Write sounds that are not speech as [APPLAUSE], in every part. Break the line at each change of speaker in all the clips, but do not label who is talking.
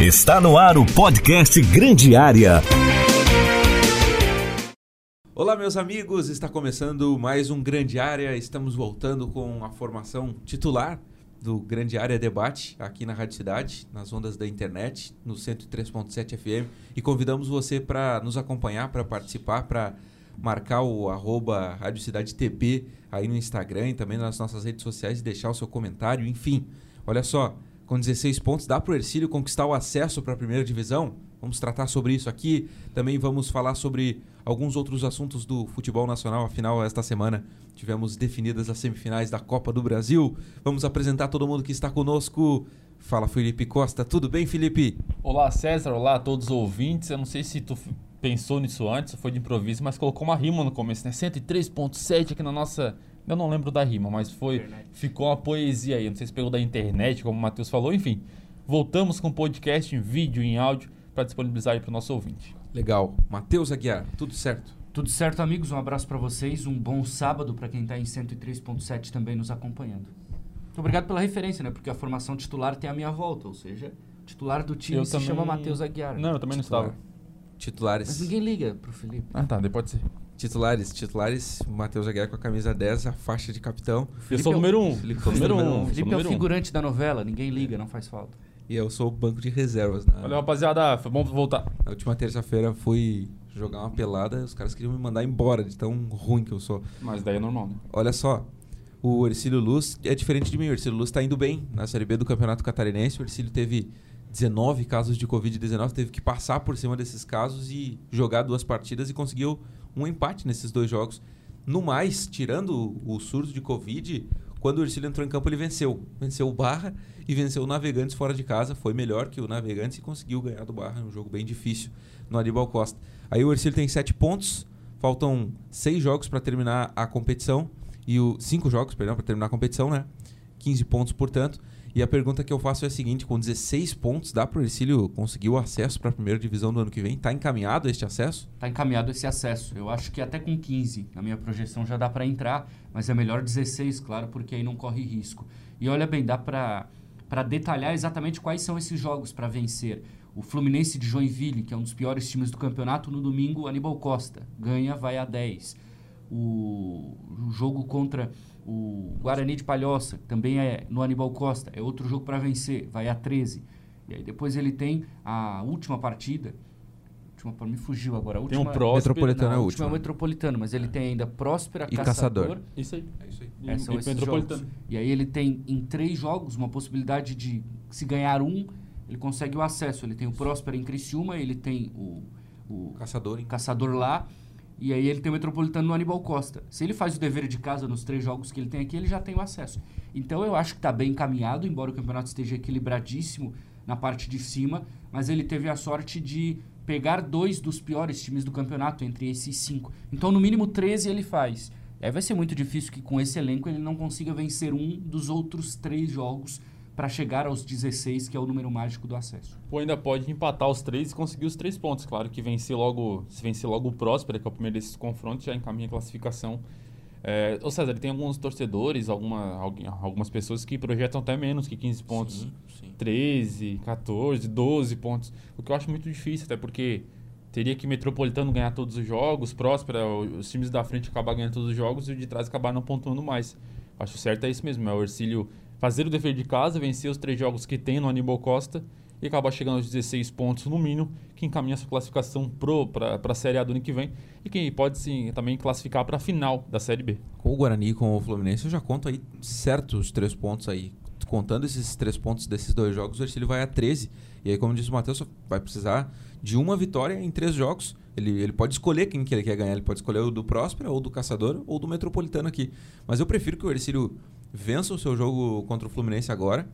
Está no ar o podcast Grande Área.
Olá, meus amigos, está começando mais um Grande Área. Estamos voltando com a formação titular do Grande Área Debate aqui na Rádio Cidade, nas ondas da internet, no 103.7 FM. E convidamos você para nos acompanhar, para participar, para marcar o arroba Rádio Cidade TP aí no Instagram e também nas nossas redes sociais e deixar o seu comentário. Enfim, olha só, com 16 pontos, dá para o Ercílio conquistar o acesso para a primeira divisão? Vamos tratar sobre isso aqui. Também vamos falar sobre alguns outros assuntos do futebol nacional. Afinal, esta semana tivemos definidas as semifinais da Copa do Brasil. Vamos apresentar todo mundo que está conosco. Fala, Felipe Costa. Tudo bem, Felipe?
Olá, César. Olá a todos os ouvintes. Eu não sei se tu pensou nisso antes, foi de improviso, mas colocou uma rima no começo, né? 103.7 aqui na nossa eu não lembro da rima, mas foi internet. ficou uma poesia aí. Não sei se pegou da internet, como o Matheus falou. Enfim, voltamos com o podcast em vídeo e em áudio para disponibilizar aí para o nosso ouvinte.
Legal. Matheus Aguiar, tudo certo?
Tudo certo, amigos. Um abraço para vocês. Um bom sábado para quem está em 103.7 também nos acompanhando. Muito obrigado pela referência, né? Porque a formação titular tem a minha volta, ou seja, titular do time eu se também... chama Matheus Aguiar.
Não, eu também titular. não estava.
Titulares.
Mas ninguém liga pro Felipe.
Ah, tá, depois pode ser.
Titulares, titulares, Matheus Aguiar com a camisa 10, a faixa de capitão.
Eu sou o número 1. Um.
Felipe, sou número 1. Um. Felipe é o figurante um. da novela, ninguém liga, não faz falta.
E eu sou o banco de reservas. Né?
Valeu, rapaziada, foi bom voltar.
Na última terça-feira fui jogar uma pelada, os caras queriam me mandar embora de tão ruim que eu sou.
Mas daí é normal, né?
Olha só, o Ercílio Luz é diferente de mim. O Ercílio Luz está indo bem na Série B do Campeonato Catarinense. O Ercílio teve 19 casos de Covid-19, teve que passar por cima desses casos e jogar duas partidas e conseguiu um empate nesses dois jogos. No mais, tirando o surto de Covid, quando o Ercílio entrou em campo, ele venceu. Venceu o Barra e venceu o Navegantes fora de casa. Foi melhor que o Navegantes e conseguiu ganhar do Barra. Um jogo bem difícil no Aníbal Costa. Aí o Ercílio tem sete pontos. Faltam seis jogos para terminar a competição. E o cinco jogos, perdão, para terminar a competição, né? 15 pontos, portanto. E a pergunta que eu faço é a seguinte: com 16 pontos, dá para o Ercílio conseguir o acesso para a primeira divisão do ano que vem? Está encaminhado este acesso?
Está encaminhado esse acesso. Eu acho que até com 15, na minha projeção, já dá para entrar, mas é melhor 16, claro, porque aí não corre risco. E olha bem, dá para detalhar exatamente quais são esses jogos para vencer. O Fluminense de Joinville, que é um dos piores times do campeonato, no domingo, Aníbal Costa. Ganha, vai a 10. O, o jogo contra o Guarani de Palhoça, que também é no Aníbal Costa, é outro jogo para vencer, vai a 13. E aí depois ele tem a última partida, última para me fugiu agora, a última
tem um Próspera,
Metropolitano
não,
é
a última é Metropolitano, mas ele tem ainda Próspera,
e
Caçador.
Caçador.
Isso aí.
É isso aí.
E,
é, são
e
esses
Metropolitano.
Jogos. E aí ele tem em três jogos uma possibilidade de se ganhar um, ele consegue o acesso. Ele tem o Próspera em Criciúma, ele tem o, o
Caçador, em...
Caçador lá e aí ele tem o Metropolitano no Aníbal Costa. Se ele faz o dever de casa nos três jogos que ele tem aqui, ele já tem o acesso. Então eu acho que está bem encaminhado, embora o campeonato esteja equilibradíssimo na parte de cima, mas ele teve a sorte de pegar dois dos piores times do campeonato entre esses cinco. Então no mínimo 13 ele faz. Aí vai ser muito difícil que com esse elenco ele não consiga vencer um dos outros três jogos para chegar aos 16, que é o número mágico do acesso.
Ou ainda pode empatar os três e conseguir os três pontos. Claro que vencer logo, se vencer logo o Próspera, que é o primeiro desses confrontos, já encaminha a classificação. É, ou César, tem alguns torcedores, alguma, algumas pessoas que projetam até menos que 15 pontos. Sim, sim. 13, 14, 12 pontos. O que eu acho muito difícil, até porque teria que Metropolitano ganhar todos os jogos, Próspera, os times da frente acabar ganhando todos os jogos e o de trás acabar não pontuando mais. Acho certo é isso mesmo, é o Ercílio fazer o dever de casa, vencer os três jogos que tem no Aníbal Costa e acabar chegando aos 16 pontos no mínimo, que encaminha sua classificação para a Série A do ano que vem e que pode sim também classificar para a final da Série B.
Com o Guarani e com o Fluminense, eu já conto aí certos três pontos aí. Contando esses três pontos desses dois jogos, o Ercílio vai a 13. E aí, como disse o Matheus, vai precisar de uma vitória em três jogos. Ele, ele pode escolher quem que ele quer ganhar. Ele pode escolher o do Próspera, ou do Caçador, ou do Metropolitano aqui. Mas eu prefiro que o Ercílio vença o seu jogo contra o Fluminense agora,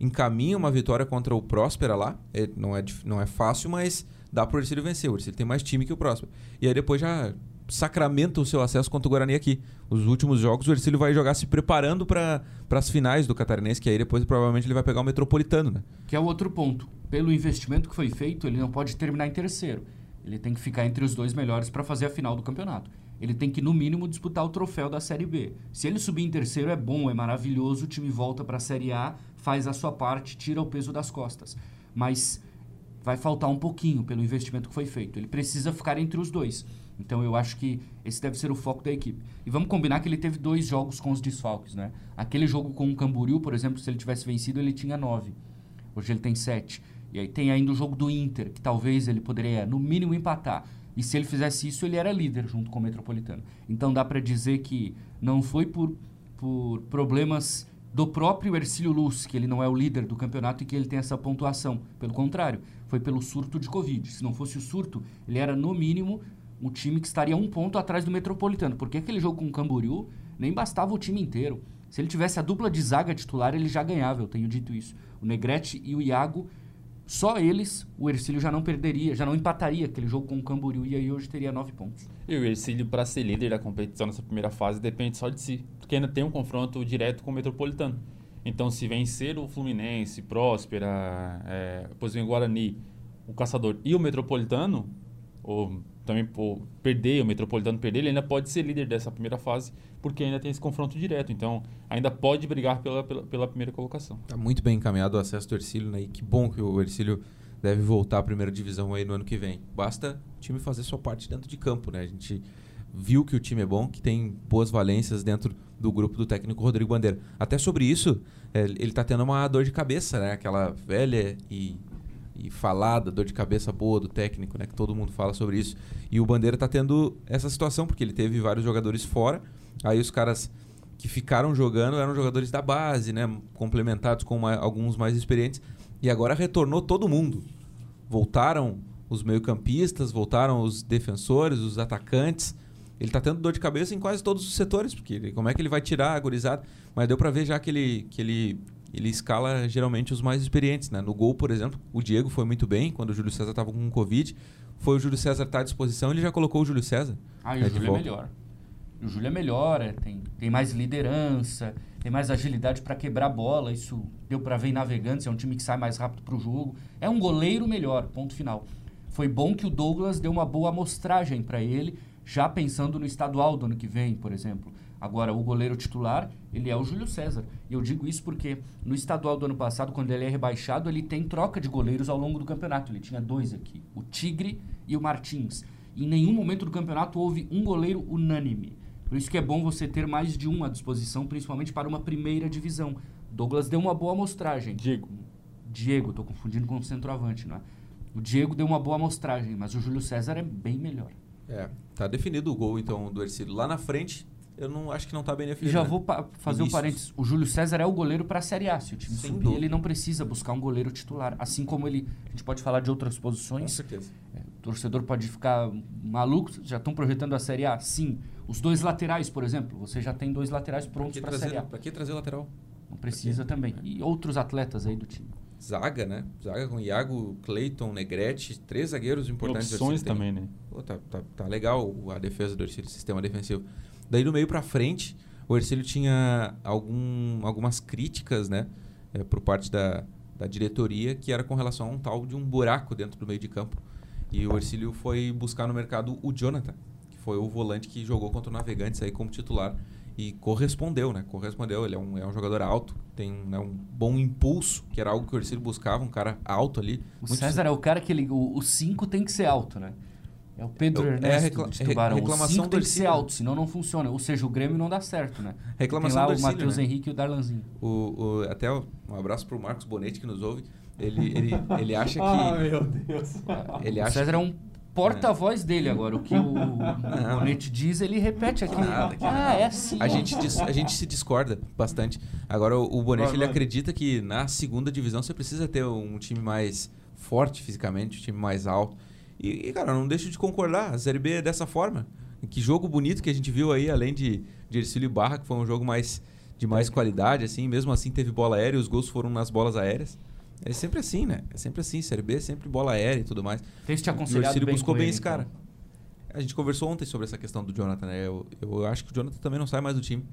encaminha uma vitória contra o Próspera lá. É, não, é, não é fácil, mas dá para o Ercílio vencer. O Ercílio tem mais time que o Próspera. E aí depois já sacramenta o seu acesso contra o Guarani aqui. Os últimos jogos o Ercílio vai jogar se preparando para as finais do Catarinense, que aí depois provavelmente ele vai pegar o Metropolitano, né?
Que é o outro ponto. Pelo investimento que foi feito, ele não pode terminar em terceiro. Ele tem que ficar entre os dois melhores para fazer a final do campeonato ele tem que, no mínimo, disputar o troféu da Série B. Se ele subir em terceiro, é bom, é maravilhoso, o time volta para a Série A, faz a sua parte, tira o peso das costas. Mas vai faltar um pouquinho pelo investimento que foi feito. Ele precisa ficar entre os dois. Então eu acho que esse deve ser o foco da equipe. E vamos combinar que ele teve dois jogos com os desfalques, né? Aquele jogo com o Camboriú, por exemplo, se ele tivesse vencido, ele tinha nove. Hoje ele tem sete. E aí tem ainda o jogo do Inter, que talvez ele poderia, no mínimo, empatar. E se ele fizesse isso, ele era líder junto com o Metropolitano. Então dá para dizer que não foi por, por problemas do próprio Ercílio Luz, que ele não é o líder do campeonato e que ele tem essa pontuação. Pelo contrário, foi pelo surto de Covid. Se não fosse o surto, ele era, no mínimo, um time que estaria um ponto atrás do Metropolitano. Porque aquele jogo com o Camboriú nem bastava o time inteiro. Se ele tivesse a dupla de zaga titular, ele já ganhava, eu tenho dito isso. O Negrete e o Iago, só eles, o Ercílio já não perderia, já não empataria aquele jogo com o Camboriú e aí hoje teria nove pontos.
E o Ercílio, para ser líder da competição nessa primeira fase, depende só de si. Porque ainda tem um confronto direto com o Metropolitano. Então, se vencer o Fluminense, Próspera, é, depois vem o Guarani, o Caçador e o Metropolitano, ou também perder, o Metropolitano perder, ele ainda pode ser líder dessa primeira fase, porque ainda tem esse confronto direto. Então, ainda pode brigar pela, pela, pela primeira colocação.
Tá muito bem encaminhado o acesso do Ercílio, né? E que bom que o Ercílio deve voltar à primeira divisão aí no ano que vem. Basta o time fazer sua parte dentro de campo, né? A gente viu que o time é bom, que tem boas valências dentro do grupo do técnico Rodrigo Bandeira. Até sobre isso, é, ele está tendo uma dor de cabeça, né? Aquela velha e e falada, dor de cabeça boa do técnico, né? Que todo mundo fala sobre isso. E o Bandeira tá tendo essa situação, porque ele teve vários jogadores fora. Aí os caras que ficaram jogando eram jogadores da base, né? Complementados com uma, alguns mais experientes. E agora retornou todo mundo. Voltaram os meio-campistas, voltaram os defensores, os atacantes. Ele tá tendo dor de cabeça em quase todos os setores, porque ele, como é que ele vai tirar a gurizada? Mas deu para ver já que ele, que ele ele escala geralmente os mais experientes. Né? No gol, por exemplo, o Diego foi muito bem quando o Júlio César estava com Covid. Foi o Júlio César estar tá à disposição, ele já colocou o Júlio César.
Ah, e o Júlio é melhor. O Júlio é melhor, é, tem, tem mais liderança, tem mais agilidade para quebrar a bola. Isso deu para ver em Navegantes, é um time que sai mais rápido para o jogo. É um goleiro melhor, ponto final. Foi bom que o Douglas deu uma boa amostragem para ele, já pensando no estadual do ano que vem, por exemplo. Agora, o goleiro titular, ele é o Júlio César. E eu digo isso porque no estadual do ano passado, quando ele é rebaixado, ele tem troca de goleiros ao longo do campeonato. Ele tinha dois aqui, o Tigre e o Martins. E em nenhum momento do campeonato houve um goleiro unânime. Por isso que é bom você ter mais de um à disposição, principalmente para uma primeira divisão. Douglas deu uma boa amostragem.
Diego.
Diego, estou confundindo com o centroavante, não é? O Diego deu uma boa amostragem, mas o Júlio César é bem melhor.
É, tá definido o gol então do Ercílio. Lá na frente, eu não acho que não está.
E já né? vou fazer um parênteses. O Júlio César é o goleiro para a Série A. Se o time Sem subir, dúvida. ele não precisa buscar um goleiro titular. Assim como ele. A gente pode falar de outras posições. Com
certeza.
É, o torcedor pode ficar maluco. Já estão projetando a Série A? Sim. Os dois laterais, por exemplo. Você já tem dois laterais prontos para a Série A.
Para que trazer lateral?
Não precisa também. E outros atletas aí do time.
Zaga, né? Zaga com Iago, Cleiton, Negrete, três zagueiros importantes.
Opções também, né?
Pô, tá, tá, tá, legal a defesa do sistema defensivo. Daí no meio para frente, o Ercílio tinha algum, algumas críticas, né, é, por parte da, da diretoria, que era com relação a um tal de um buraco dentro do meio de campo. E o Ercílio foi buscar no mercado o Jonathan, que foi o volante que jogou contra o Navegantes aí como titular e correspondeu, né? Correspondeu. Ele é um, é um jogador alto, tem né, um bom impulso, que era algo que o Ercílio buscava, um cara alto ali.
O César é o cara que ele, o 5 tem que ser alto, né? É o Pedro é Ernesto é recla de Tubarão. Reclamação o tem que ser alto, senão não funciona. Ou seja, o Grêmio não dá certo, né?
Reclamação
tem
lá
o Matheus
né?
Henrique e o Darlanzinho.
O, o, até um abraço para o Marcos Bonetti que nos ouve. Ele, ele, ele acha que...
ah, meu Deus.
Ele acha
o César é um porta-voz dele agora. O que o, [LAUGHS] o Bonetti diz, ele repete aqui.
Nada,
ah, é assim.
A gente, a gente se discorda bastante. Agora, o, o Bonetti, ele acredita que na segunda divisão você precisa ter um time mais forte fisicamente, um time mais alto. E, e, cara, não deixo de concordar. A Série B é dessa forma. Que jogo bonito que a gente viu aí, além de, de Ercílio e Barra, que foi um jogo mais de mais qualidade, assim. Mesmo assim, teve bola aérea e os gols foram nas bolas aéreas. É sempre assim, né? É sempre assim. Série B é sempre bola aérea e tudo mais.
Tem te aconselhado o Ercílio
bem buscou bem
ele,
esse cara. Então. A gente conversou ontem sobre essa questão do Jonathan, né? Eu, eu acho que o Jonathan também não sai mais do time.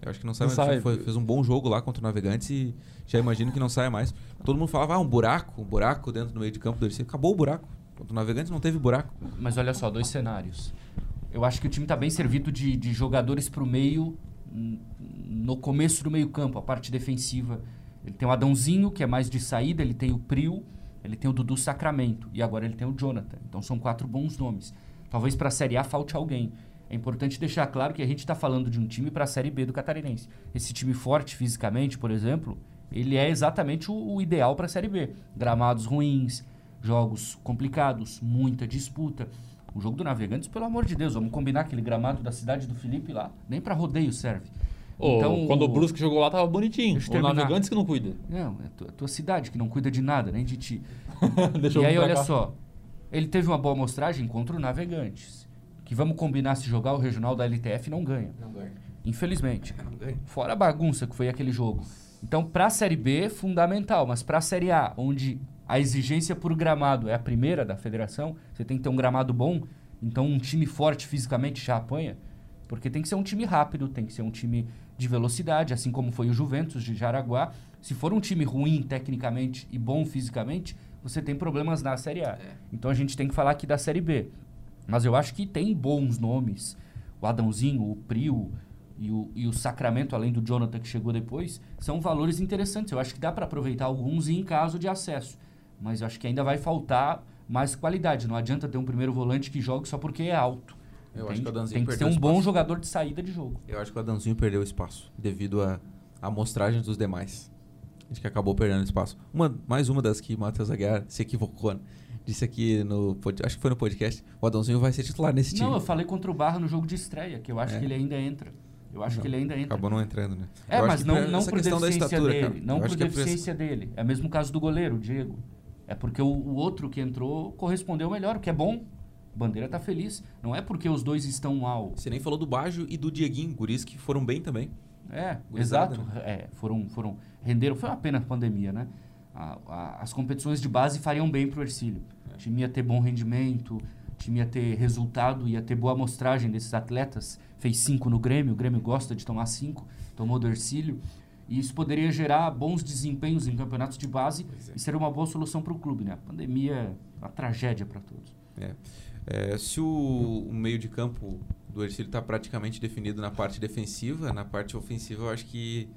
Eu acho que não sai não mais. Sai. Foi, fez um bom jogo lá contra o Navegantes e já imagino que não saia mais. Todo mundo falava, ah, um buraco, um buraco dentro do meio de campo do Ercílio. Acabou o buraco. O Navegantes não teve buraco.
Mas olha só, dois cenários. Eu acho que o time está bem servido de, de jogadores para o meio no começo do meio campo, a parte defensiva. Ele tem o Adãozinho, que é mais de saída, ele tem o Prio, Ele tem o Dudu Sacramento e agora ele tem o Jonathan. Então são quatro bons nomes. Talvez para a Série A falte alguém. É importante deixar claro que a gente está falando de um time para a Série B do Catarinense. Esse time forte fisicamente, por exemplo, ele é exatamente o, o ideal para a Série B. Gramados ruins, jogos complicados, muita disputa. O jogo do Navegantes, pelo amor de Deus, vamos combinar aquele gramado da cidade do Felipe lá, nem para rodeio serve.
Ô,
Então,
quando o Brusque jogou lá, tava bonitinho. O. Navegantes que não cuida.
Não, é a tua, tua cidade que não cuida de nada, nem de ti. [LAUGHS]
Deixa
e
eu
aí, olha
cá.
só, ele teve uma boa amostragem contra o Navegantes. Que vamos combinar, se jogar o regional da LTF, não ganha.
Não ganha.
Infelizmente.
Não ganha.
Fora a bagunça que foi aquele jogo. Então, para a Série B, fundamental. Mas para a Série A, onde a exigência por gramado é a primeira da federação, você tem que ter um gramado bom. Então, um time forte fisicamente já apanha. Porque tem que ser um time rápido, tem que ser um time de velocidade, assim como foi o Juventus de Jaraguá. Se for um time ruim tecnicamente e bom fisicamente, você tem problemas na Série A. Então, a gente tem que falar aqui da Série B. Mas eu acho que tem bons nomes. O Adãozinho, o Prio e o, e o Sacramento, além do Jonathan que chegou depois, são valores interessantes. Eu acho que dá para aproveitar alguns em caso de acesso. Mas eu acho que ainda vai faltar mais qualidade. Não adianta ter um primeiro volante que jogue só porque é alto.
Eu
tem
acho que o Adãozinho
tem que ser um bom jogador de saída de jogo.
Eu acho que o Adãozinho perdeu espaço devido à amostragem dos demais. Acho que acabou perdendo espaço. Uma, mais uma das que o Matheus Aguiar se equivocou. Né? Disse aqui no. Acho que foi no podcast. O Adãozinho vai ser titular nesse time.
Não, eu falei contra o Barra no jogo de estreia, que eu acho
É.
que ele ainda entra. Eu acho
Não,
que ele ainda entra.
Acabou não entrando, né?
É,
Eu acho
mas
que
não,
por
não por deficiência
estatura,
dele.
cara.
Não
Eu
por
que é por
deficiência dele. É o mesmo caso do goleiro, o Diego. É porque o, o outro que entrou correspondeu melhor, o que é bom. Bandeira tá feliz. Não é porque os dois estão mal.
Você nem falou do Bajo e do Dieguinho, guris que foram bem também.
É,
Gurizada,
exato. É, foram, foram, renderam. Foi uma pena a pandemia, né? A- a- as competições de base fariam bem pro Ercílio. O time ia ter bom rendimento, o time ia ter resultado, ia ter boa amostragem desses atletas. Fez cinco no Grêmio, o Grêmio gosta de tomar cinco, tomou do Ercílio. E isso poderia gerar bons desempenhos em campeonatos de base
é.
e seria uma boa solução para o clube, né? A pandemia é uma tragédia para todos.
É. É, se o, o meio de campo do Ercílio está praticamente definido na parte defensiva, na parte ofensiva eu acho que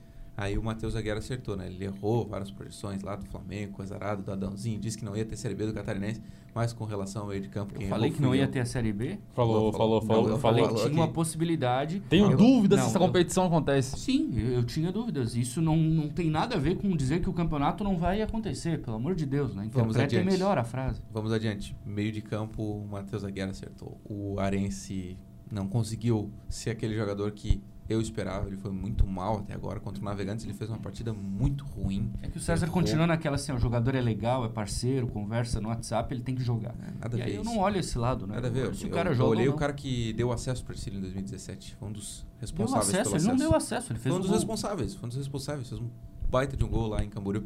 aí o Matheus Aguiar acertou, né? Ele errou várias projeções lá do Flamengo, coisa arada, do Adãozinho, disse que não ia ter Série B do Catarinense, mas com relação ao meio de campo,
Eu
quem
falei
errou
que não ia
eu.
ter a Série B.
Falou,
Falou,
falou,
falou. Não,
Eu
eu
falei
falou
que tinha
aqui.
uma possibilidade.
Tenho
Eu-
dúvidas
não,
se essa
eu-
competição acontece.
Sim, eu, eu tinha dúvidas. Isso não, não tem nada a ver com dizer que o campeonato não vai acontecer, pelo amor de Deus, né?
Vamos adiante.
melhor a frase.
Vamos adiante. Meio de campo, o Matheus Aguiar acertou. O Arense não conseguiu ser aquele jogador que eu esperava. Ele foi muito mal até agora. Contra o Navegantes, ele fez uma partida muito ruim.
É que o César
Errou.
continua naquela assim, o jogador é legal, é parceiro, conversa no WhatsApp, ele tem que jogar.
É, nada
e
a
aí
ver
eu
isso.
não olho esse lado, né?
Nada a
Eu
ver.
Se o
eu,
cara
eu
joga
olhei
ou
o
não.
cara que deu acesso para Ercílio em 2017. Foi um dos
Deu
responsáveis
acesso,
pelo
ele não
acesso.
deu acesso, ele fez
Foi um
o
dos
gol.
responsáveis. Foi um dos responsáveis. Fez um baita de um gol lá em Camboriú.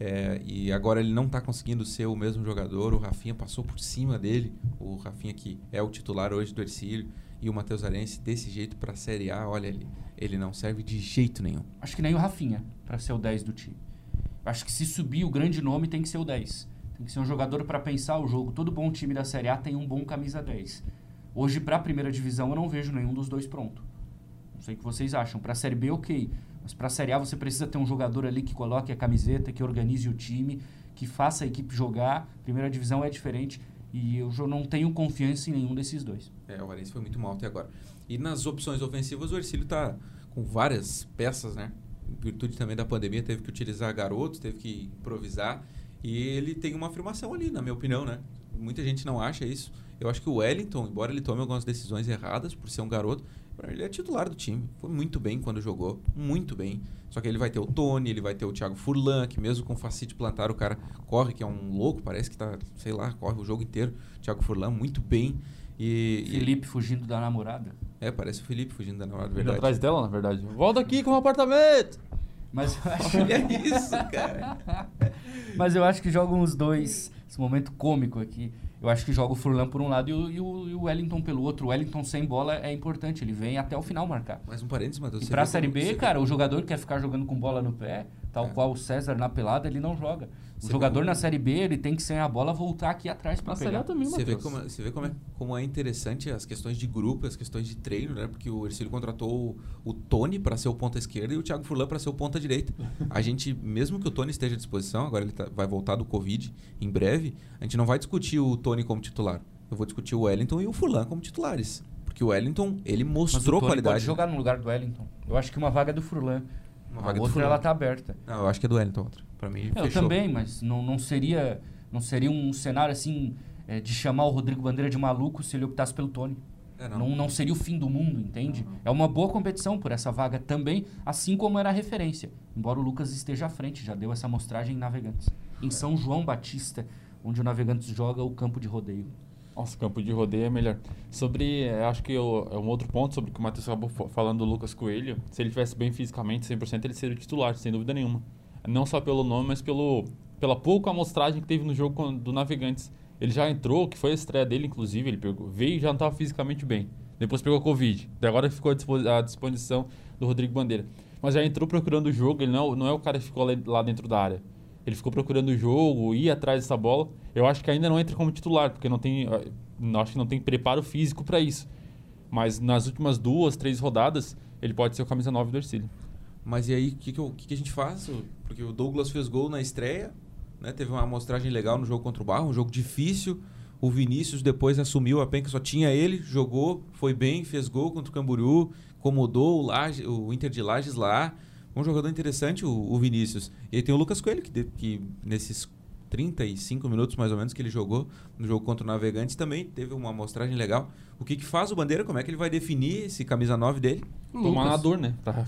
É, e agora ele não está conseguindo ser o mesmo jogador. O Rafinha passou por cima dele. O Rafinha que é o titular hoje do Ercílio. E o Matheus Arense desse jeito para a Série A. Olha, ele, ele não serve de jeito nenhum.
Acho que nem o Rafinha pra ser o 10 do time. Acho que se subir o grande nome tem que ser o 10. Tem que ser um jogador pra pensar o jogo. Todo bom time da Série A tem um bom camisa 10. Hoje pra primeira divisão eu não vejo nenhum dos dois pronto. Não sei o que vocês acham. Pra Série B, ok. Mas pra Série A você precisa ter um jogador ali que coloque a camiseta, que organize o time, que faça a equipe jogar. Primeira divisão é diferente. E eu já não tenho confiança em nenhum desses dois.
É, o Arense foi muito mal até agora. E nas opções ofensivas, o Ercílio tá com várias peças, né? Em virtude também da pandemia, teve que utilizar garotos, teve que improvisar. E ele tem uma afirmação ali, na minha opinião, né? Muita gente não acha isso. Eu acho que o Wellington, embora ele tome algumas decisões erradas por ser um garoto, ele é titular do time. Foi muito bem quando jogou, muito bem. Só que ele vai ter o Tony, ele vai ter o Thiago Furlan, que mesmo com facite plantar o cara corre, que é um louco, parece que tá, sei lá, corre o jogo inteiro. Thiago Furlan muito bem. E, e-
Felipe fugindo da namorada.
é, parece o Felipe fugindo da namorada,
Ele
verdade.
atrás dela, na verdade. Volta aqui com o apartamento!
Mas eu [LAUGHS] acho,
Olha isso, cara. [LAUGHS]
mas eu acho que jogam os dois. Esse momento cômico aqui. Eu acho que joga o Furlan por um lado e o, e o- e o Wellington pelo outro. O Wellington sem bola é importante. Ele vem até o final marcar.
Mais um parênteses, Matheus.
E pra Série B, cara, o jogador que quer ficar jogando com bola no pé, tal
É.
qual o César na pelada, ele não joga. O
Você
jogador na Série B, ele tem que sem a bola voltar aqui atrás para pegar.
também,
Você vê,
Matheus.
como, você vê como, é, como é interessante as questões de grupo, as questões de treino, né? Porque o Ercílio contratou o, o Tony para ser o ponta esquerda e o Thiago Furlan para ser o ponta direita. A gente, mesmo que o Tony esteja à disposição, agora ele tá- vai voltar do Covid em breve, a gente não vai discutir o Tony como titular. Eu vou discutir o Wellington e o Furlan como titulares. Porque o Wellington, ele
Mas
mostrou
o Tony
qualidade.
pode jogar no lugar do Wellington. Eu acho que uma vaga é do Furlan.
Uma
a
vaga
outra ela tá aberta.
Não, eu acho que é do Wellington outra. Pra mim,
Eu também, mas não, não seria não seria um cenário assim é, de chamar o Rodrigo Bandeira de maluco se ele optasse pelo Tony.
É,
Não. Não, seria o fim do mundo, entende? É uma boa competição por essa vaga também, assim como era a referência. Embora o Lucas esteja à frente, já deu essa amostragem em Navegantes. Em São João Batista, onde o Navegantes joga o campo de rodeio.
Nossa, campo de rodeio é melhor. Sobre, eh, acho que eu- é um outro ponto sobre o que o Matheus acabou fa- falando do Lucas Coelho. Se ele tivesse bem fisicamente, 100%, ele seria o titular, sem dúvida nenhuma. Não só pelo nome, mas pelo, pela pouca amostragem que teve no jogo do Navegantes. Ele já entrou, que foi a estreia dele, inclusive, ele pegou, veio e já não estava fisicamente bem. Depois pegou a Covid. Daí agora ficou à dispo- à disposição do Rodrigo Bandeira. Mas já entrou procurando o jogo, ele não, não é o cara que ficou lá dentro da área. Ele ficou procurando o jogo, ia atrás dessa bola. Eu acho que ainda não entra como titular, porque não tem, não- acho que não tem preparo físico para isso. Mas nas últimas duas, três rodadas, ele pode ser o camisa 9 do Ercílio.
Mas e aí, o que, que que a gente faz? Porque o Douglas fez gol na estreia, né? teve uma amostragem legal no jogo contra o Barro, um jogo difícil. O Vinícius depois assumiu a penca, só tinha ele, jogou, foi bem, fez gol contra o Camboriú, incomodou o, Laje, o Inter de Lages lá. Um jogador interessante, o, o Vinícius. E aí tem o Lucas Coelho, que, de- que nesses 35 minutos mais ou menos que ele jogou no jogo contra o Navegantes também teve uma amostragem legal. O que, que faz o Bandeira? Como é que ele vai definir esse camisa 9 dele?
Tomar na dor, né? Pra, pra,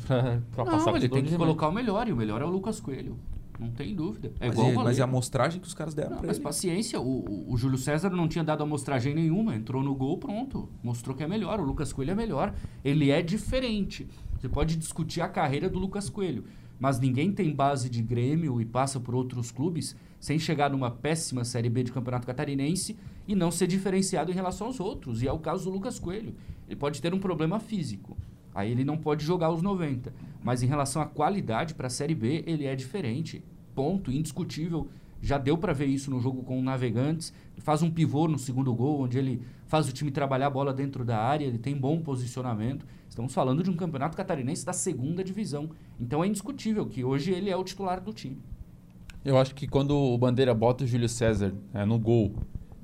pra passar
Não,
com
ele tem que
de
colocar o melhor, e o melhor é o Lucas Coelho. Não tem dúvida. É
mas,
igual
é,
o
mas é a amostragem que os caras deram
Não,
pra
mas
ele.
paciência, o, o- o Júlio César não tinha dado amostragem nenhuma, entrou no gol, pronto. Mostrou que é melhor, o Lucas Coelho é melhor. Ele é diferente. Você pode discutir a carreira do Lucas Coelho, mas ninguém tem base de Grêmio e passa por outros clubes sem chegar numa péssima Série B de Campeonato Catarinense e não ser diferenciado em relação aos outros. E é o caso do Lucas Coelho. Ele pode ter um problema físico. Aí ele não pode jogar os 90. Mas em relação à qualidade para a Série B, ele é diferente. Ponto, indiscutível. Já deu para ver isso no jogo com o Navegantes. Ele faz um pivô no segundo gol, onde ele faz o time trabalhar a bola dentro da área, ele tem bom posicionamento. Estamos falando de um campeonato catarinense da segunda divisão. Então é indiscutível que hoje ele é o titular do time.
Eu acho que quando o Bandeira bota o Júlio César é, no gol,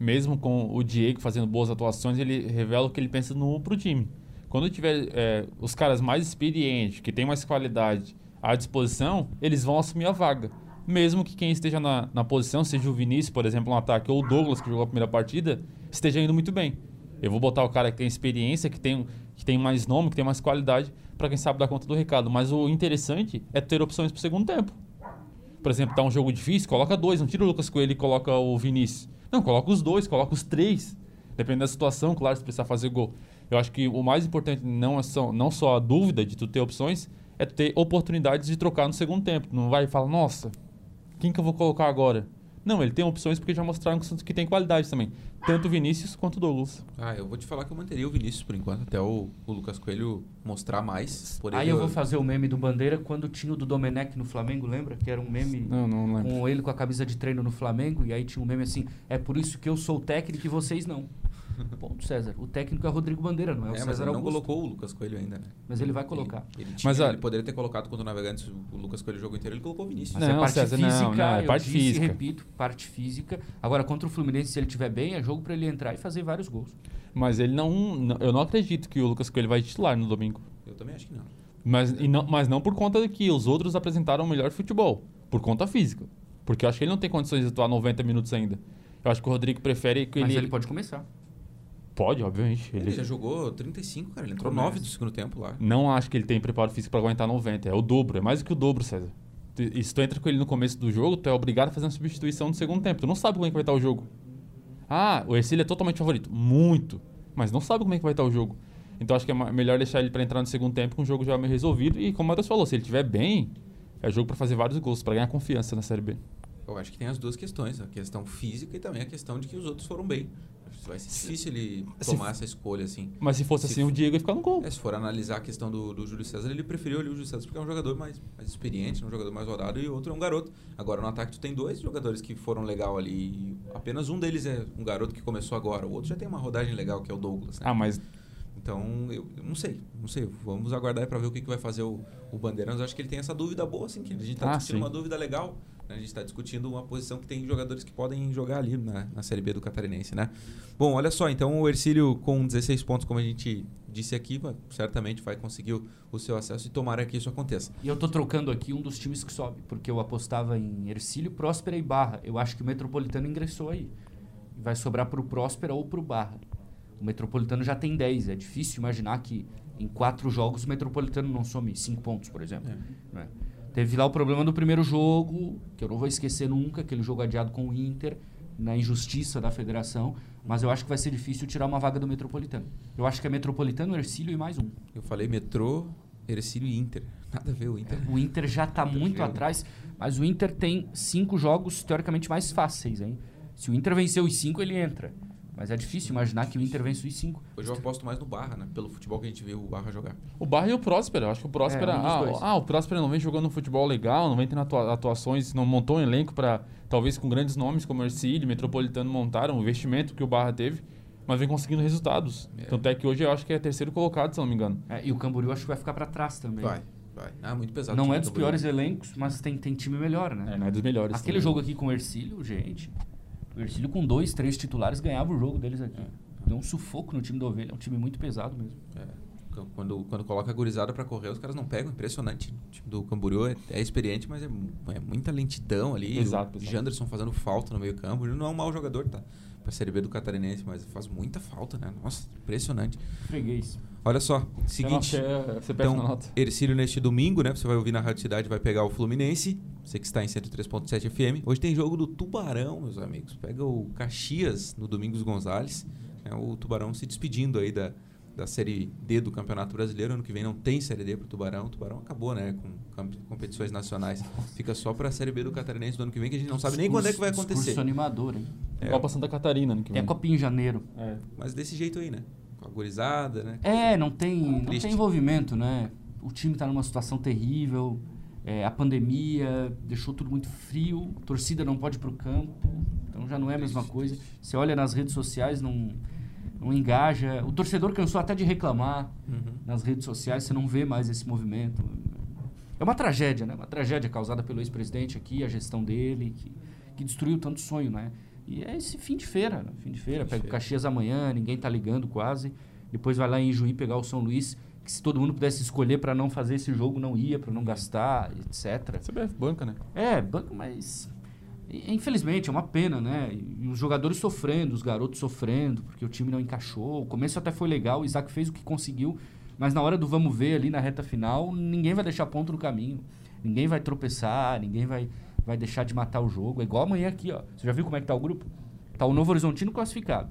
mesmo com o Diego fazendo boas atuações, ele revela o que ele pensa no pro time. Quando tiver é, os caras mais experientes, que têm mais qualidade à disposição, eles vão assumir a vaga. Mesmo que quem esteja na, na posição, seja o Vinícius, por exemplo, no ataque, ou o Douglas, que jogou a primeira partida, esteja indo muito bem. Eu vou botar o cara que tem experiência, que tem, que tem mais nome, que tem mais qualidade, para quem sabe dar conta do recado. Mas o interessante é ter opções pro segundo tempo. Por exemplo, tá um jogo difícil, coloca dois, não tira o Lucas Coelho e coloca o Vinícius. Não, coloca os dois, coloca os três. Dependendo da situação, claro, se precisar fazer gol. Eu acho que o mais importante não, é só, não só a dúvida de tu ter opções, é ter oportunidades de trocar no segundo tempo. Não vai falar, nossa, quem que eu vou colocar agora? Não, ele tem opções porque já mostraram que- que tem qualidade também. Tanto o Vinícius quanto o Douglas.
Ah, eu vou te falar que eu manteria o Vinícius por enquanto, até o, o Lucas Coelho mostrar mais. Por
Aí eu vou fazer o meme do Bandeira quando tinha o do Domenech no Flamengo, lembra? Que era um meme
Não, não lembro.
com ele com a camisa de treino no Flamengo, e aí tinha um meme assim, é por isso que eu sou técnico e vocês não. [LAUGHS] Ponto, César. O técnico é o Rodrigo Bandeira, não é o
É, mas
César
ele não
Augusto.
colocou o Lucas Coelho ainda, né?
Mas ele vai colocar.
Ele, ele, tinha-
Mas,
ele poderia ter colocado contra o Navegantes o Lucas Coelho o jogo inteiro, ele colocou o Vinícius.
Mas
Não,
é parte
César, não,
física,
não, é
eu
parte
disse
física.
repito, parte física. Agora, contra o Fluminense, se ele estiver bem, é jogo para ele entrar e fazer vários gols.
Mas ele não, não- Eu não acredito que o Lucas Coelho vai titular no domingo.
Eu também acho que não.
Mas, e não, mas não por conta de que os outros apresentaram o melhor futebol. Por conta física. Porque eu acho que ele não tem condições de atuar 90 minutos ainda. Eu acho que o Rodrigo prefere que
Mas
ele.
ele pode começar.
Pode, obviamente.
Ele,
Ele...
já jogou 35, cara. Ele entrou
Começa.
9 do segundo tempo lá.
Não acho que ele tem preparo físico para aguentar 90. É o dobro. É mais do que o dobro, César. E se tu entra com ele no começo do jogo, tu é obrigado a fazer uma substituição no segundo tempo. Tu não sabe como é que vai estar o jogo. Ah, o Ercílio é totalmente favorito. Muito. Mas não sabe como é que vai estar o jogo. Então acho que é melhor deixar ele para entrar no segundo tempo com o jogo já meio resolvido. E como o Matheus falou, se ele estiver bem, é jogo para fazer vários gols, para ganhar confiança na Série B.
Eu acho que tem as duas questões. A questão física e também a questão de que os outros foram bem. Vai ser difícil ele
Se-
tomar essa escolha, assim.
Mas se fosse
Se
assim, o Diego ia ficar no gol.
É, se for analisar a questão do, do Júlio César, ele preferiu ali o Júlio César porque é um jogador mais, mais experiente, um jogador mais rodado e outro é um garoto. Agora no ataque tu tem dois jogadores que foram legal ali. e apenas um deles é um garoto que começou agora. O outro já tem uma rodagem legal, que é o Douglas. né?
Ah, mas
Então, eu, eu não sei, não sei. Vamos aguardar para ver o que, que vai fazer o, o Bandeirantes. Eu acho que ele tem essa dúvida boa, assim, que a gente está
Ah,
uma dúvida legal. Né? A gente está discutindo uma posição que tem jogadores que podem jogar ali na, na Série B do Catarinense, né? Bom, olha só, então o Ercílio com 16 pontos, como a gente disse aqui, certamente vai conseguir o, o seu acesso e tomara que isso aconteça.
E eu tô trocando aqui um dos times que sobe, porque eu apostava em Ercílio, Próspera e Barra. Eu acho que o Metropolitano ingressou aí. Vai sobrar pro Próspera ou pro Barra. O Metropolitano já tem 10. É difícil imaginar que em quatro jogos o Metropolitano não some 5 pontos, por exemplo. né? Teve lá o problema do primeiro jogo, que eu não vou esquecer nunca, aquele jogo adiado com o Inter, na injustiça da federação. Mas eu acho que vai ser difícil tirar uma vaga do Metropolitano. Eu acho que é Metropolitano, Ercílio e mais um.
Eu falei metrô, Ercílio e Inter. [LAUGHS] Nada a ver o Inter.
O Inter já está muito atrás, mas o Inter tem cinco jogos teoricamente mais fáceis, hein? Se o Inter vencer os cinco, ele entra. Mas é difícil imaginar que o Inter vence os cinco.
Hoje eu aposto mais no Barra, né? Pelo futebol que a gente viu o Barra jogar.
o Barra e o Próspera. Eu acho que o Próspera.
É, um
ah, ah, o Próspera não vem jogando um futebol legal, não vem tendo atua- atuações, não montou um elenco para talvez com grandes nomes como Ercílio, Metropolitano montaram, o investimento que o Barra teve, mas vem conseguindo resultados.
É.
Tanto é que hoje eu acho que é terceiro colocado, se não me engano.
É, e o Camboriú acho que vai ficar para trás também.
Vai, vai. Ah, muito pesado.
Não é
do
dos
Camboriú.
piores elencos, mas tem, tem time melhor, né?
É, não é dos melhores.
Aquele
também.
jogo aqui com o Ercílio, gente. O Ercílio com dois, três titulares ganhava o jogo deles aqui. Deu um sufoco no time do Ovelha. É um time muito pesado mesmo.
É, quando, quando coloca a gurizada pra correr, os caras não pegam. Impressionante. O time do Camboriú é, é experiente, mas é, é muita lentidão ali.
Exato,
O. Janderson fazendo falta no meio campo. Ele não é um mau jogador, tá? Pra Série B do Catarinense, mas faz muita falta, né? Nossa, impressionante.
Freguês.
Olha só, seguinte.
Quer- você
Então,
nota.
Ercílio neste domingo, né? Você vai ouvir na Rádio Cidade, vai pegar o Fluminense. Você que está em 103.7 FM. Hoje tem jogo do Tubarão, meus amigos. Pega o Caxias no Domingos Gonzalez. É o Tubarão se despedindo aí da, da Série D do Campeonato Brasileiro. Ano que vem não tem Série D pro Tubarão. O Tubarão acabou, né? Com competições nacionais. Fica só pra Série B do Catarinense do ano que vem, que a gente não sabe nem quando é que vai
Discurso
acontecer.
animador, hein?
É,
Copa Santa Catarina, no que
Tem
vem.
a Copinha em janeiro.
É.
mas desse jeito aí, né? Com a gorizada, né?
É, não tem, não tem envolvimento, né? O time tá numa situação terrível, é, a pandemia deixou tudo muito frio, a torcida não pode ir pro campo, então já não é a mesma coisa. Você olha nas redes sociais, não, não engaja. O torcedor cansou até de reclamar
Uhum.
nas redes sociais, você não vê mais esse movimento. É uma tragédia, né? Uma tragédia causada pelo ex-presidente aqui, a gestão dele, que, que destruiu tanto sonho, né? E é esse fim de feira, né? Fim de feira,
Fim de
pega o
feira.
Caxias amanhã, ninguém tá ligando quase. Depois vai lá em Juí pegar o São Luís, que se todo mundo pudesse escolher para não fazer esse jogo, não ia, para não gastar, etc.
CBF banca, né?
É, banco, mas infelizmente é uma pena, né? E, os jogadores sofrendo, os garotos sofrendo, porque o time não encaixou. O começo até foi legal, o Isaac fez o que conseguiu, mas na hora do vamos ver ali na reta final, ninguém vai deixar ponto no caminho. Ninguém vai tropeçar, ninguém vai, vai deixar de matar o jogo. É igual amanhã aqui, ó. Você já viu como é que tá o grupo? Tá o Novo Horizontino classificado.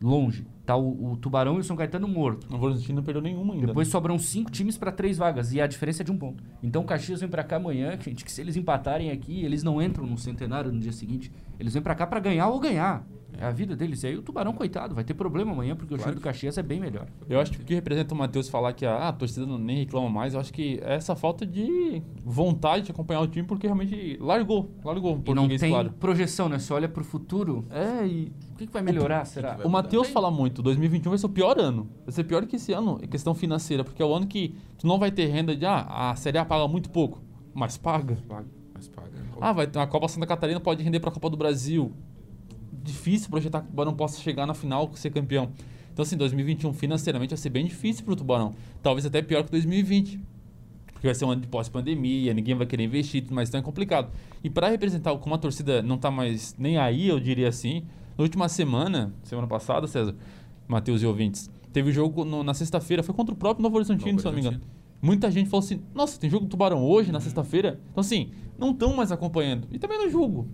Longe. Tá o, o Tubarão e o São Caetano morto.
O Volantino não perdeu nenhuma ainda.
Depois sobram cinco times para três vagas e a diferença é de um ponto. Então o Caxias vem para cá amanhã, gente, que se eles empatarem aqui, eles não entram no centenário no dia seguinte. Eles vêm para cá para ganhar ou ganhar. É a vida deles. E aí o Tubarão, coitado, vai ter problema amanhã porque o
Claro
time do Caxias é bem melhor.
Eu acho que o que representa o Matheus falar que a, ah, a torcida não, nem reclama mais, eu acho que é essa falta de vontade de acompanhar o time, porque realmente largou, largou o
E não tem
claro.
projeção, né? Você olha pro futuro.
É, e
O que, que vai melhorar, será?
vai
o Matheus fala muito, 2021 vai ser o pior ano. Vai ser pior que esse ano, em questão financeira, porque é o ano que tu não vai ter renda de, ah, a Série A paga muito pouco, mas paga.
Mas paga.
Ah, vai ter a Copa Santa Catarina pode render para a Copa do Brasil. Difícil projetar que o Tubarão possa chegar na final e ser campeão. Então, assim, 2021 financeiramente vai ser bem difícil para o Tubarão. Talvez até pior que 2020. Porque vai ser um ano de pós-pandemia, ninguém vai querer investir, mais, então é complicado. E para representar como a torcida não tá mais nem aí, eu diria assim, na última semana, semana passada, César, Matheus e ouvintes, teve o jogo no- na sexta-feira, foi contra o próprio Novo Horizontino,
Novo
se não me engano. Muita gente falou assim: nossa, tem jogo do Tubarão hoje, na sexta-feira? Então, assim, não estão mais acompanhando. E também não julgo.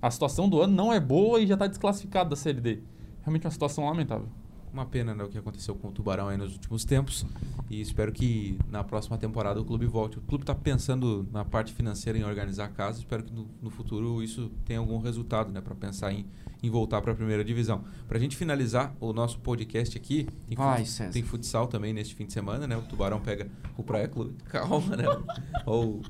A situação do ano não é boa e já está desclassificado da Série D. Realmente uma situação lamentável.
uma pena né, o que aconteceu com o Tubarão aí nos últimos tempos. E espero que na próxima temporada o clube volte. O clube está pensando na parte financeira em organizar a casa. Espero que no, no futuro isso tenha algum resultado, né? Para pensar em, em voltar para a primeira divisão. Para a gente finalizar o nosso podcast aqui, tem,
Vai,
fut-
César.
tem futsal também neste fim de semana, né? O Tubarão pega o Praia Clube. [LAUGHS] Calma, né? Ou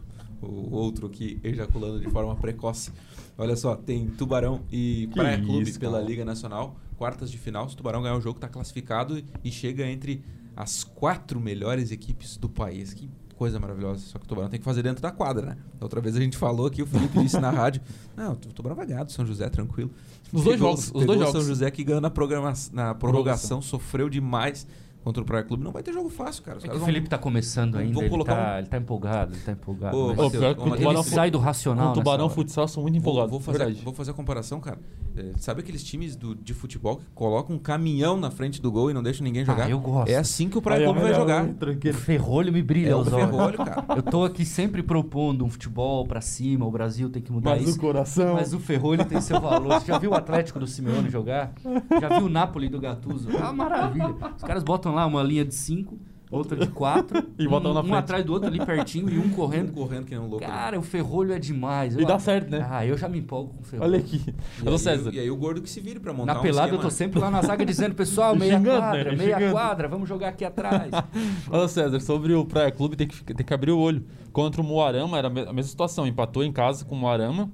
o outro aqui ejaculando de forma precoce. Olha só, tem Tubarão e Praia Clube
isso,
pela
cara.
Liga Nacional, quartas de final. Se o Tubarão ganhar o jogo, está classificado e chega entre as quatro melhores equipes do país. Que coisa maravilhosa. Só que o Tubarão tem que fazer dentro da quadra, né? Da outra vez a gente falou aqui, o Felipe [LAUGHS] disse na rádio: Não, o Tubarão vai ganhar do São José, tranquilo.
Os dois
Pegou-
jogos, os dois
o
jogos.
São José que ganhou na, programa, na prorrogação, sofreu demais contra o Praia Clube. Não vai ter jogo fácil, cara. Os
É o
vão-
Felipe tá começando
vão
ainda, ele
colocar
tá,
um-
ele tá empolgado, ele tá empolgado.
Ô,
mas
Ô, pior que o Tubarão
ele sai do racional
O Tubarão. Futsal são muito
Vou,
empolgados.
vou fazer,
verdade.
vou fazer a comparação, cara. É, sabe aqueles times do, de futebol que colocam um caminhão na frente do gol e não deixam ninguém jogar?
Ah, eu gosto.
É assim que o Praia
Aí,
Clube vai jogar.
O ferrolho me brilha
É o
aos olhos.
ferrolho, cara.
Eu tô aqui sempre propondo um futebol pra cima, o Brasil tem que mudar
Mas
isso.
o coração.
Mas o ferrolho tem seu valor. Você já viu o Atlético do Simeone jogar? Já viu o Napoli do Gattuso? É uma maravilha. Os caras botam lá uma linha de cinco, outra de quatro, [LAUGHS]
E botam
um,
na
um
frente.
atrás do outro ali pertinho e um
Um
correndo.
correndo que nem um louco. né?
Cara, o ferrolho é demais.
E
Eu-
dá certo, né?
Ah, eu já me empolgo com o ferrolho.
Olha aqui.
E
Ô,
aí,
César.
e aí o gordo que se vire pra montar
Na
um
pelada eu
esquema.
tô sempre lá na zaga dizendo, pessoal, meia
Xingando,
quadra,
né?
meia
Xingando.
quadra, vamos jogar aqui atrás. [LAUGHS]
Ô César, sobre o Praia Clube tem que, tem que abrir o olho. Contra o Moarama era a mesma situação. Empatou em casa com o Moarama.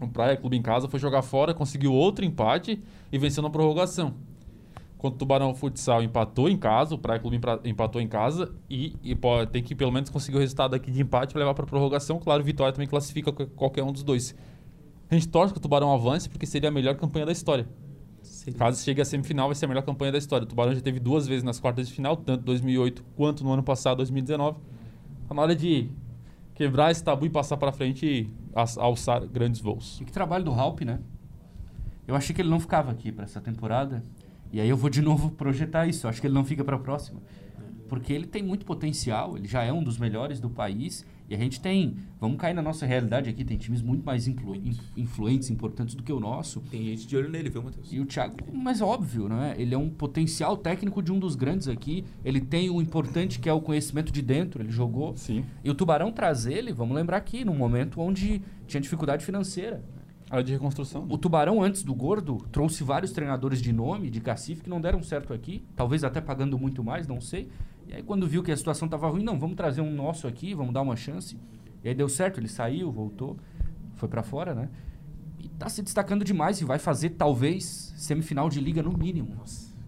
O Praia Clube em casa foi jogar fora, conseguiu outro empate e venceu na prorrogação. Contra o Tubarão Futsal empatou em casa, o Praia Clube empatou em casa e, e tem que pelo menos conseguir o resultado aqui de empate e levar para prorrogação. Claro, Vitória também classifica qual- qualquer um dos dois. A gente torce que o Tubarão avance porque seria a melhor campanha da história. Caso chegue à semifinal, vai ser a melhor campanha da história. O Tubarão já teve duas vezes nas quartas de final, tanto 2008 quanto no ano passado, 2019. Tá na hora de quebrar esse tabu e passar pra frente e alçar grandes voos.
E que trabalho do Halp, né? Eu achei que ele não ficava aqui pra essa temporada. E aí eu vou de novo projetar isso. Eu acho que ele não fica pra próxima. Porque ele tem muito potencial, ele já é um dos melhores do país. E a gente tem. Vamos cair na nossa realidade aqui, tem times muito mais influ- in- influentes, importantes do que o nosso.
Tem gente de olho nele, viu, Matheus?
E o Thiago, mas óbvio, não é? Ele é um potencial técnico de um dos grandes aqui. Ele tem o importante que é o conhecimento de dentro, ele jogou.
Sim.
E o Tubarão traz ele, vamos lembrar aqui, num momento onde tinha dificuldade financeira.
Área de reconstrução.
O Tubarão, antes do Gordo, trouxe vários treinadores de nome, de cacife, que não deram certo aqui. Talvez até pagando muito mais, não sei. E aí, quando viu que a situação estava ruim, não, vamos trazer um nosso aqui, vamos dar uma chance. E aí deu certo, ele saiu, voltou, foi pra fora, né? E tá se destacando demais e vai fazer, talvez, semifinal de liga no mínimo.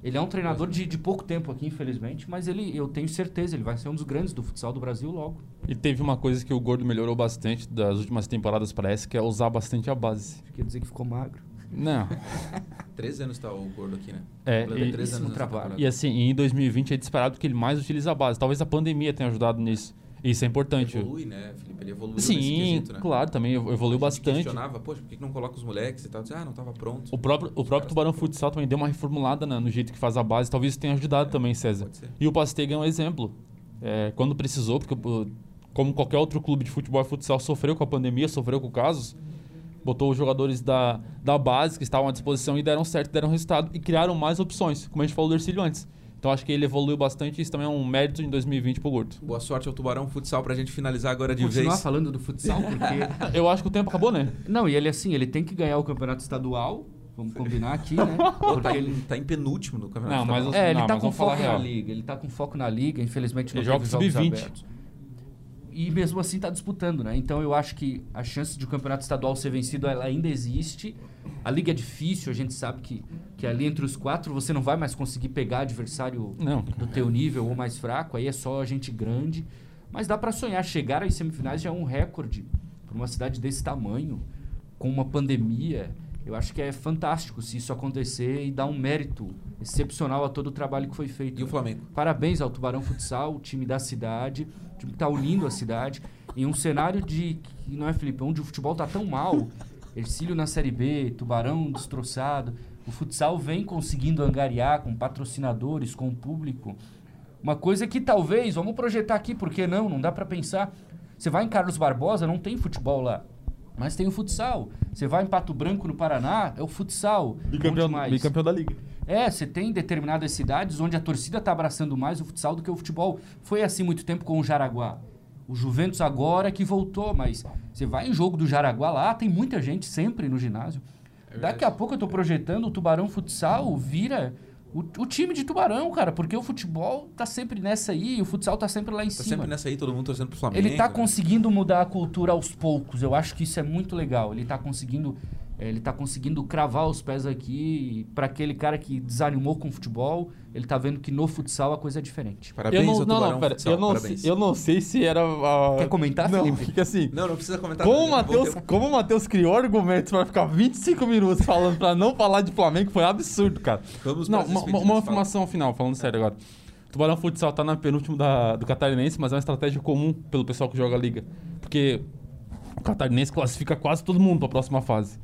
Ele é um treinador de, de pouco tempo aqui, infelizmente, mas ele, eu tenho certeza, ele vai ser um dos grandes do futsal do Brasil logo.
E teve uma coisa que o Gordo melhorou bastante das últimas temporadas, parece, que é usar bastante a base.
Quer dizer que ficou magro.
Não. [LAUGHS]
Três anos tá o gordo aqui, né?
É, e-
três
isso
anos
trabalho.
E assim, em 2020 é disparado que ele mais utiliza a base. Talvez a pandemia tenha ajudado nisso. Isso é importante.
Evolui, né, Felipe? Ele evoluiu nesse
Sim,
quesito, né?
claro, também evo- evoluiu bastante.
questionava, poxa, por que não coloca os moleques e tal? Dizia, ah, não tava pronto.
O próprio, o próprio Tubarão Futsal também deu uma reformulada na- no jeito que faz a base. Talvez isso tenha ajudado também, César. E o Pastega é um exemplo. É, quando precisou, porque como qualquer outro clube de futebol e futsal sofreu com a pandemia, sofreu com casos, botou os jogadores da, da base que estavam à disposição e deram certo, deram resultado e criaram mais opções, como a gente falou do Ercílio antes. Então acho que ele evoluiu bastante e isso também é um mérito em 2020 pro Gordo.
Boa sorte ao Tubarão Futsal pra gente finalizar agora de
Continuar
vez.
falando do futsal, porque [LAUGHS]
Eu acho que o tempo acabou, né?
Não, e ele assim, ele tem que ganhar o campeonato estadual. Vamos combinar aqui, né? [LAUGHS]
Pô,
Porque
tá,
ele,
tá em penúltimo no campeonato.
Não, mas
estadual.
é, ele
Não,
tá
mas
com foco na liga. Ele tá com foco na liga, infelizmente não
Ele joga
teve jogos
sub-20.
E mesmo assim tá disputando, né? Então eu acho que a chance de o campeonato estadual ser vencido ela ainda existe. A liga é difícil, a gente sabe que, que ali entre os quatro você não vai mais conseguir pegar adversário
Não.
do teu nível ou mais fraco, aí é só gente grande. Mas dá pra sonhar, chegar às semifinais já é um recorde para uma cidade desse tamanho, com uma pandemia. Eu acho que é fantástico se isso acontecer e dar um mérito excepcional a todo o trabalho que foi feito.
E o Flamengo?
Parabéns ao Tubarão Futsal, o time da cidade, o time que tá unindo a cidade em um cenário de que não é Felipe, onde o futebol tá tão mal. Ercílio na Série B, Tubarão destroçado. O futsal vem conseguindo angariar com patrocinadores, com o público. Uma coisa que talvez, vamos projetar aqui, por que não? Não dá pra pensar. Você vai em Carlos Barbosa, não tem futebol lá. Mas tem o futsal. Você vai em Pato Branco, no Paraná, é o futsal.
Bicampeão, bicampeão da liga.
É, você tem determinadas cidades onde a torcida está abraçando mais o futsal do que o futebol. Foi assim muito tempo com o Jaraguá. O Juventus agora que voltou, mas você vai em jogo do Jaraguá lá, tem muita gente sempre no ginásio. É Daqui a pouco eu estou projetando o Tubarão Futsal vira o, o, time de Tubarão, cara, porque o futebol tá sempre nessa aí, o futsal tá sempre lá em
tá
cima.
Tá sempre nessa aí, todo mundo torcendo pro Flamengo.
Ele tá
né?
conseguindo mudar a cultura aos poucos. Eu acho que isso é muito legal. Ele tá conseguindo ele está conseguindo cravar os pés aqui para aquele cara que desanimou com o futebol. Ele está vendo que no futsal a coisa é diferente.
Parabéns eu não, não, não, pera, futsal, eu, não sei, eu não sei se era. Uh...
Quer comentar,
não,
Felipe?
Fica assim.
Não, não precisa comentar.
Como, o Matheus, ter... como o Matheus criou argumentos para ficar 25 minutos falando para não falar de Flamengo, foi absurdo, cara. Vamos não, uma, uma informação final, falando sério agora. Tubarão Futsal tá na penúltima da, do Catarinense, mas é uma estratégia comum pelo pessoal que joga a liga. Porque o Catarinense classifica quase todo mundo para a próxima fase.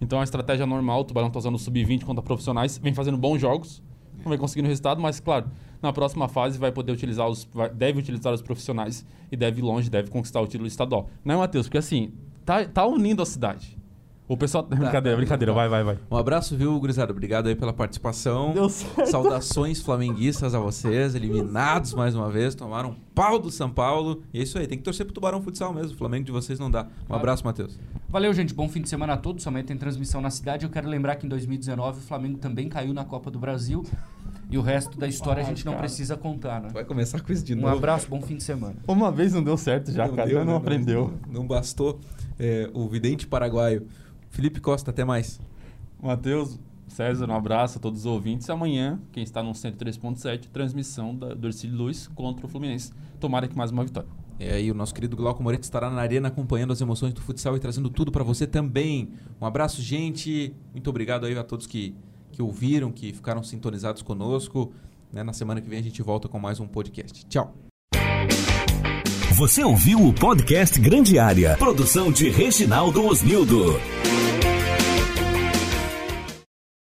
Então é uma estratégia normal, o Tubarão está usando sub-20 contra profissionais, vem fazendo bons jogos, não vem conseguindo resultado, mas claro, na próxima fase vai poder utilizar os. Vai, deve utilizar os profissionais e deve ir longe, deve conquistar o título estadual. Não é, Matheus? Porque assim, tá, tá unindo a cidade. O pessoal. Tá, brincadeira, brincadeira, vai, vai, vai.
Um abraço, viu, Gurizada? Obrigado aí pela participação.
Deu certo.
Saudações flamenguistas a vocês, eliminados mais uma vez, tomaram pau do São Paulo. E é isso aí, tem que torcer pro Tubarão Futsal mesmo. O Flamengo de vocês não dá. Um abraço, Matheus.
Valeu, gente. Bom fim de semana a todos. Amanhã tem transmissão na cidade. Eu quero lembrar que em 2019 o Flamengo também caiu na Copa do Brasil. E o resto da história a gente não precisa contar, né?
Vai começar com isso de
um
novo.
Um abraço, bom fim de semana.
Uma vez não deu certo já, não cara. Deu, não, não né? aprendeu.
Não, não bastou é, o vidente paraguaio. Felipe Costa, até mais.
Matheus, César, um abraço a todos os ouvintes. Amanhã, quem está no 103.7, transmissão da, do Ercílio Luz contra o Fluminense. Tomara que mais uma vitória.
É aí, o nosso querido Glauco Moretti estará na arena acompanhando as emoções do futsal e trazendo tudo para você também. Um abraço, gente. Muito obrigado aí a todos que, que ouviram, que ficaram sintonizados conosco. Né? Na semana que vem a gente volta com mais um podcast. Tchau.
Você ouviu o podcast Grande Área, produção de Reginaldo Osnildo.